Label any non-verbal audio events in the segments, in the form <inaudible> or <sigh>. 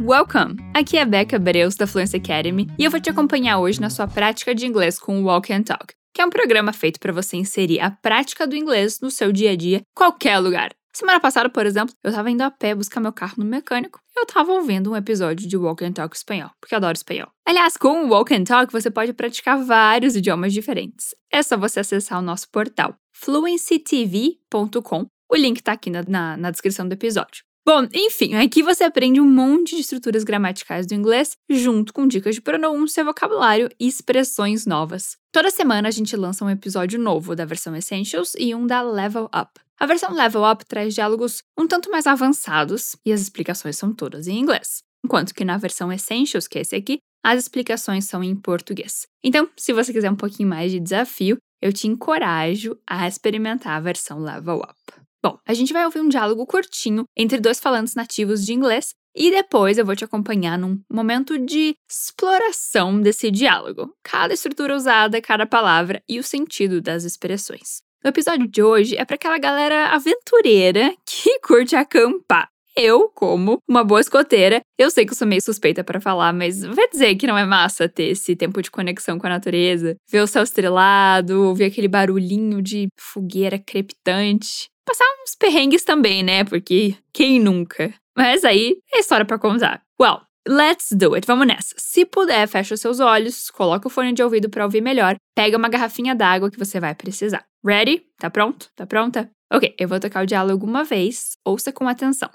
Welcome! Aqui é Becca Breus da Fluency Academy e eu vou te acompanhar hoje na sua prática de inglês com o Walk and Talk, que é um programa feito para você inserir a prática do inglês no seu dia a dia, qualquer lugar. Semana passada, por exemplo, eu tava indo a pé buscar meu carro no mecânico e eu tava ouvindo um episódio de Walk and Talk espanhol, porque eu adoro espanhol. Aliás, com o Walk and Talk você pode praticar vários idiomas diferentes. É só você acessar o nosso portal fluencytv.com. O link tá aqui na, na, na descrição do episódio. Bom, enfim, aqui você aprende um monte de estruturas gramaticais do inglês, junto com dicas de pronúncia, vocabulário e expressões novas. Toda semana a gente lança um episódio novo da versão Essentials e um da Level Up. A versão Level Up traz diálogos um tanto mais avançados e as explicações são todas em inglês, enquanto que na versão Essentials, que é esse aqui, as explicações são em português. Então, se você quiser um pouquinho mais de desafio, eu te encorajo a experimentar a versão Level Up. Bom, a gente vai ouvir um diálogo curtinho entre dois falantes nativos de inglês e depois eu vou te acompanhar num momento de exploração desse diálogo, cada estrutura usada, cada palavra e o sentido das expressões. O episódio de hoje é para aquela galera aventureira que <laughs> curte acampar. Eu, como uma boa escoteira, eu sei que eu sou meio suspeita para falar, mas vai dizer que não é massa ter esse tempo de conexão com a natureza, ver o céu estrelado, ouvir aquele barulhinho de fogueira crepitante passar uns perrengues também, né? Porque quem nunca? Mas aí é história para contar. Well, let's do it. Vamos nessa. Se puder, fecha os seus olhos, coloca o fone de ouvido para ouvir melhor, pega uma garrafinha d'água que você vai precisar. Ready? Tá pronto? Tá pronta? Ok, eu vou tocar o diálogo uma vez. Ouça com atenção.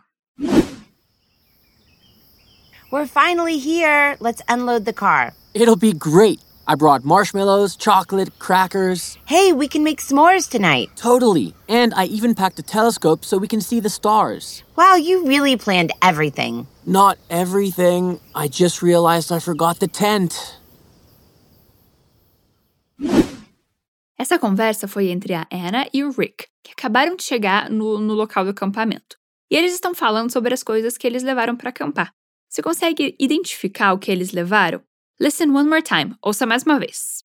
We're finally here. Let's unload the car. It'll be great. I brought marshmallows, chocolate, crackers. Hey, we can make s'mores tonight. Totally. And I even packed a telescope so we can see the stars. Wow, you really planned everything. Not everything. I just realized I forgot the tent. Essa conversa foi entre a Anna e o Rick, que acabaram de chegar no, no local do acampamento. E eles estão falando sobre as coisas que eles levaram para acampar. Você consegue identificar o que eles levaram? Listen one more time. Ouça mais uma vez.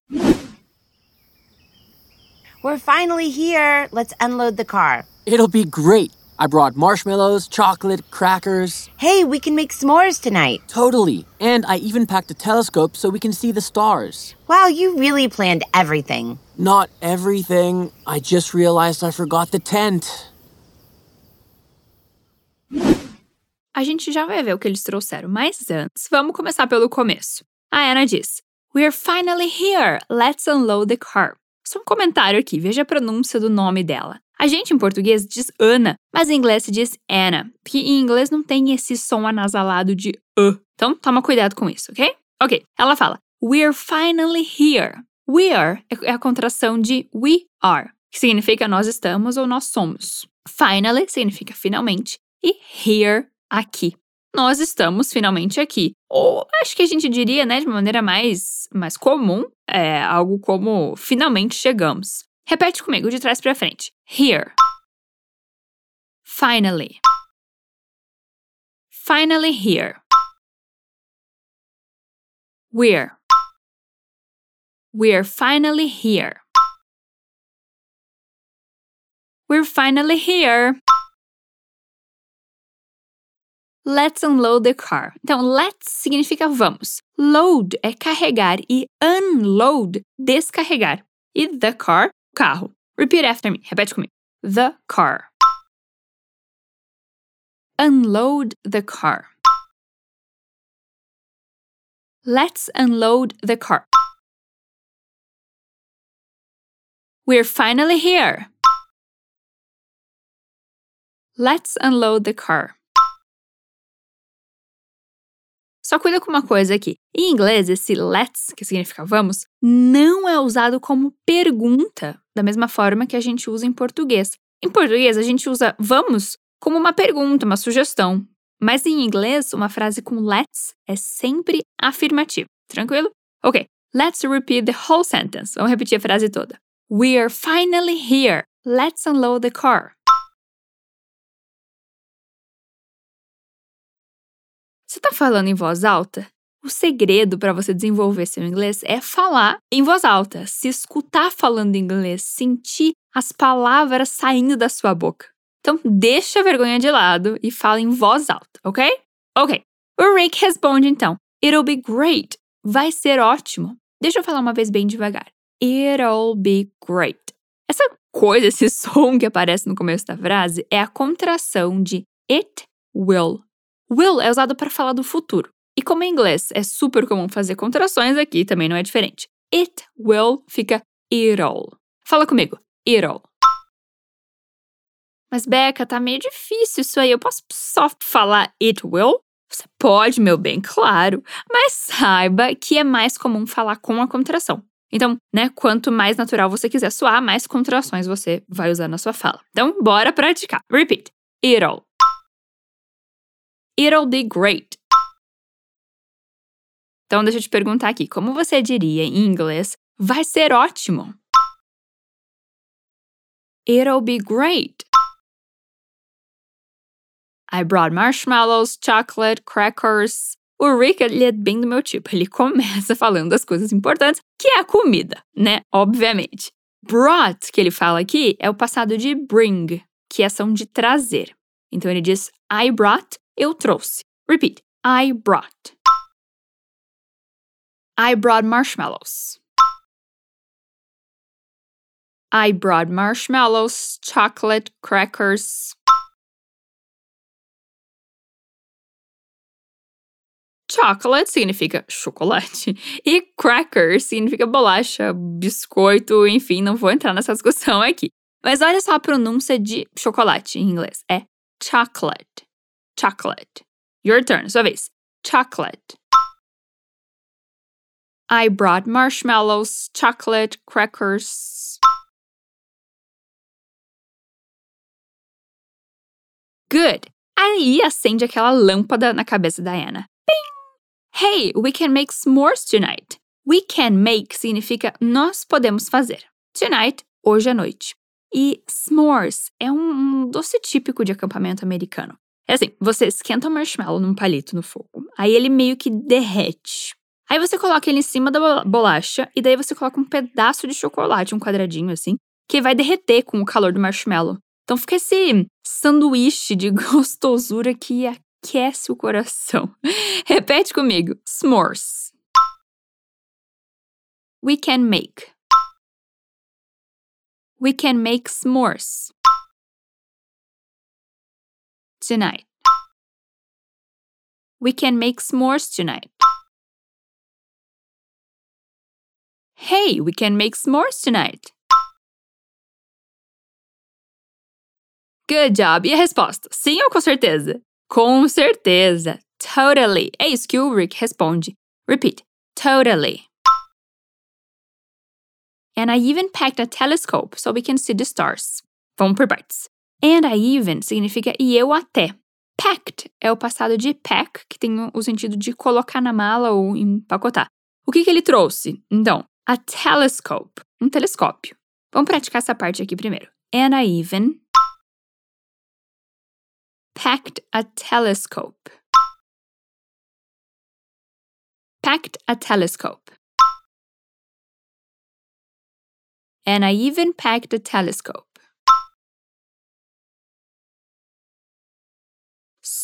We're finally here. Let's unload the car. It'll be great. I brought marshmallows, chocolate, crackers. Hey, we can make s'mores tonight. Totally. And I even packed a telescope so we can see the stars. Wow, you really planned everything. Not everything. I just realized I forgot the tent. A gente já vai ver o que eles trouxeram, mas antes, vamos começar pelo começo. A Anna diz: We're finally here. Let's unload the car. Só um comentário aqui, veja a pronúncia do nome dela. A gente em português diz Ana, mas em inglês se diz Anna, porque em inglês não tem esse som anasalado de uh. Então toma cuidado com isso, ok? Ok, ela fala: We're finally here. We are é a contração de we are, que significa nós estamos ou nós somos. Finally significa finalmente e here, aqui nós estamos finalmente aqui. Ou acho que a gente diria, né, de uma maneira mais, mais comum, é algo como finalmente chegamos. Repete comigo de trás para frente. Here. Finally. Finally here. We're. We're finally here. We're finally here. Let's unload the car. Então, let's significa vamos. Load é carregar e unload, descarregar. E the car, carro. Repeat after me. Repete comigo. The car. Unload the car. Let's unload the car. We're finally here. Let's unload the car. Só cuida com uma coisa aqui. Em inglês, esse let's, que significa vamos, não é usado como pergunta, da mesma forma que a gente usa em português. Em português, a gente usa vamos como uma pergunta, uma sugestão. Mas em inglês, uma frase com let's é sempre afirmativa. Tranquilo? Ok, let's repeat the whole sentence. Vamos repetir a frase toda. We are finally here. Let's unload the car. Você está falando em voz alta? O segredo para você desenvolver seu inglês é falar em voz alta, se escutar falando inglês, sentir as palavras saindo da sua boca. Então, deixa a vergonha de lado e fala em voz alta, ok? Ok, O Rick responde então: It'll be great. Vai ser ótimo. Deixa eu falar uma vez bem devagar. It'll be great. Essa coisa, esse <laughs> som que aparece no começo da frase é a contração de it will. Will é usado para falar do futuro. E como em inglês é super comum fazer contrações, aqui também não é diferente. It will fica it'll. Fala comigo. It'll. Mas, Beca, tá meio difícil isso aí. Eu posso só falar it will? Você pode, meu bem, claro. Mas saiba que é mais comum falar com a contração. Então, né, quanto mais natural você quiser soar, mais contrações você vai usar na sua fala. Então, bora praticar. Repeat. It'll. It'll be great. Então, deixa eu te perguntar aqui, como você diria em inglês, vai ser ótimo? It'll be great. I brought marshmallows, chocolate, crackers. O Rick, ele é bem do meu tipo. Ele <laughs> começa falando das coisas importantes, que é a comida, né? Obviamente. Brought, que ele fala aqui, é o passado de bring, que é ação de trazer. Então ele diz I brought, eu trouxe. Repeat. I brought. I brought marshmallows. I brought marshmallows, chocolate, crackers. Chocolate significa chocolate e cracker significa bolacha, biscoito, enfim, não vou entrar nessa discussão aqui. Mas olha só a pronúncia de chocolate em inglês. É chocolate. Chocolate. Your turn, sua vez. Chocolate. I brought marshmallows, chocolate, crackers. Good. Aí acende aquela lâmpada na cabeça da Anna. Hey, we can make s'mores tonight. We can make significa nós podemos fazer. Tonight, hoje à noite. E s'mores é um doce típico de acampamento americano. É assim, você esquenta o marshmallow num palito no fogo, aí ele meio que derrete. Aí você coloca ele em cima da bolacha e daí você coloca um pedaço de chocolate, um quadradinho assim, que vai derreter com o calor do marshmallow. Então fica esse sanduíche de <laughs> gostosura que aquece o coração. <laughs> Repete comigo: s'mores. We can make. We can make s'mores. Tonight. We can make s'mores tonight. Hey, we can make s'mores tonight. Good job. E a resposta? Sim ou com certeza? Com certeza. Totally. É isso que o Rick responde. Repeat. Totally. And I even packed a telescope so we can see the stars. Vamos por partes. And I even significa e eu até. Packed é o passado de pack, que tem o sentido de colocar na mala ou empacotar. O que, que ele trouxe? Então, a telescope, um telescópio. Vamos praticar essa parte aqui primeiro. And I even packed a telescope. Packed a telescope. And I even packed a telescope.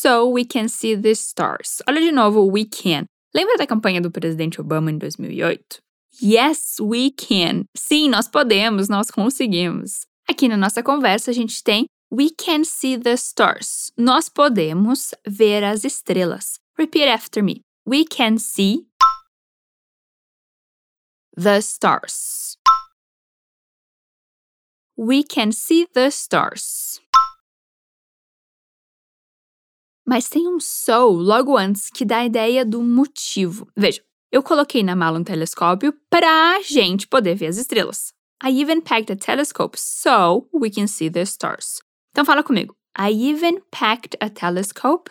So we can see the stars. Olha de novo, we can. Lembra da campanha do presidente Obama em 2008? Yes, we can. Sim, nós podemos, nós conseguimos. Aqui na nossa conversa a gente tem We can see the stars. Nós podemos ver as estrelas. Repeat after me. We can see the stars. We can see the stars. Mas tem um so logo antes que dá a ideia do motivo. Veja, eu coloquei na mala um telescópio para a gente poder ver as estrelas. I even packed a telescope so we can see the stars. Então fala comigo. I even packed a telescope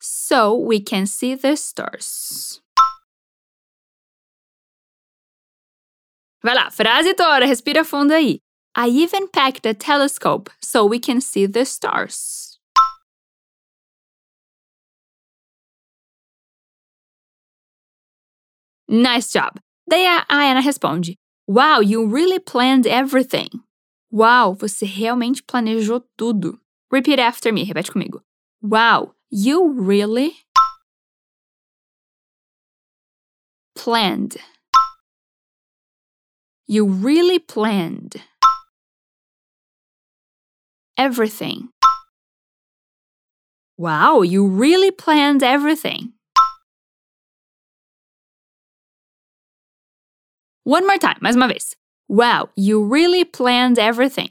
so we can see the stars. Vai lá, frase toda, respira fundo aí. I even packed a telescope so we can see the stars. Nice job. Daí a Ana responde: Wow, you really planned everything. Uau, você realmente planejou tudo. Repeat after me. Repete comigo. Wow, you really planned. You really planned everything. Wow, you really planned everything. One more time, mais uma vez. Wow, you really planned everything.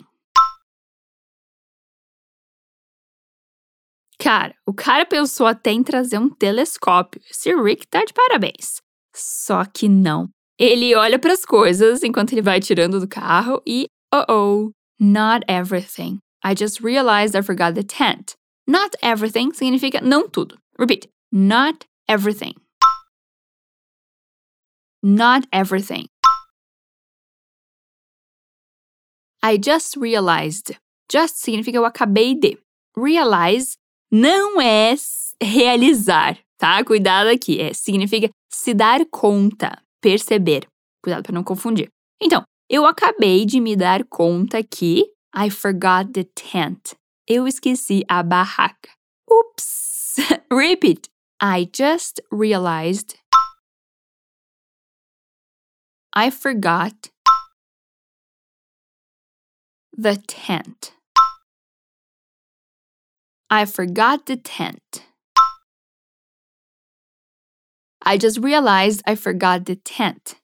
Cara, o cara pensou até em trazer um telescópio. Esse Rick tá de parabéns. Só que não. Ele olha para as coisas enquanto ele vai tirando do carro e, oh oh, not everything. I just realized I forgot the tent. Not everything significa não tudo. Repeat. Not everything. Not everything. I just realized. Just significa eu acabei de. Realize não é realizar, tá? Cuidado aqui. É, significa se dar conta, perceber. Cuidado para não confundir. Então, eu acabei de me dar conta que I forgot the tent. Eu esqueci a barraca. Oops. <laughs> Repeat. I just realized I forgot the tent. I forgot the tent. I just realized I forgot the tent.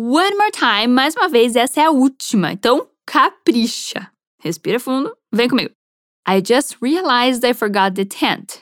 One more time, mais uma vez, essa é a última. Então, capricha. Respira fundo, vem comigo. I just realized I forgot the tent.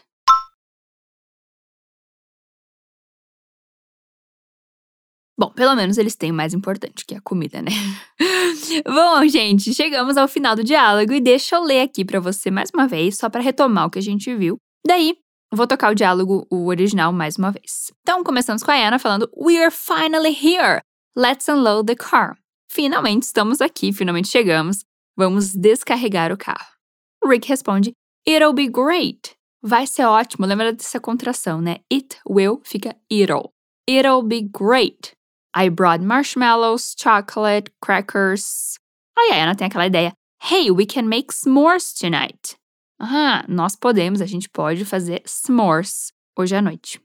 Bom, pelo menos eles têm o mais importante, que é a comida, né? <laughs> Bom, gente, chegamos ao final do diálogo e deixa eu ler aqui para você mais uma vez, só para retomar o que a gente viu. Daí, vou tocar o diálogo, o original, mais uma vez. Então, começamos com a Anna falando: We're finally here! Let's unload the car. Finalmente estamos aqui, finalmente chegamos. Vamos descarregar o carro. Rick responde: It'll be great. Vai ser ótimo. Lembra dessa contração, né? It will fica it'll. It'll be great. I brought marshmallows, chocolate, crackers. Aí a Ana tem aquela ideia. Hey, we can make s'mores tonight. Ah, nós podemos, a gente pode fazer s'mores hoje à noite.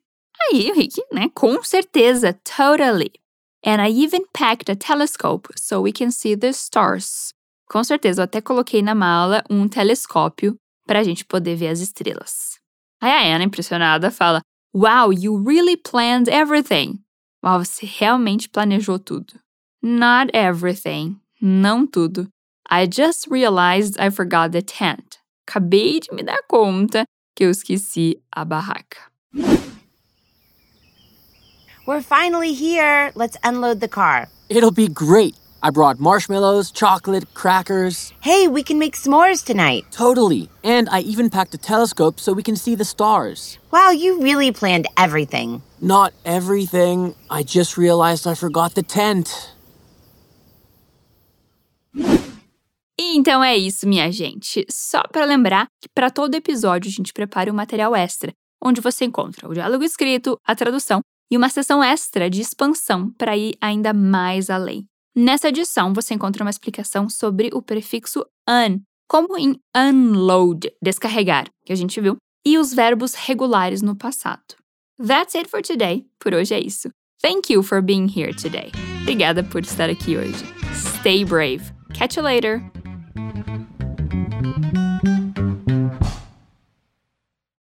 Aí o Rick, né, com certeza, totally. And I even packed a telescope so we can see the stars. Com certeza, eu até coloquei na mala um telescópio para a gente poder ver as estrelas. Aí a Anna, impressionada, fala: Wow, you really planned everything. Uau, você realmente planejou tudo. Not everything. Não tudo. I just realized I forgot the tent. Acabei de me dar conta que eu esqueci a barraca. We're finally here. Let's unload the car. It'll be great. I brought marshmallows, chocolate, crackers. Hey, we can make s'mores tonight. Totally. And I even packed a telescope so we can see the stars. Wow, you really planned everything. Not everything. I just realized I forgot the tent. Então é isso, minha gente. Só para lembrar que para todo episódio a gente prepara um material extra, onde você encontra o diálogo escrito, a tradução e uma sessão extra de expansão para ir ainda mais além. Nessa edição, você encontra uma explicação sobre o prefixo un, como em unload, descarregar, que a gente viu, e os verbos regulares no passado. That's it for today. Por hoje é isso. Thank you for being here today. Obrigada por estar aqui hoje. Stay brave. Catch you later.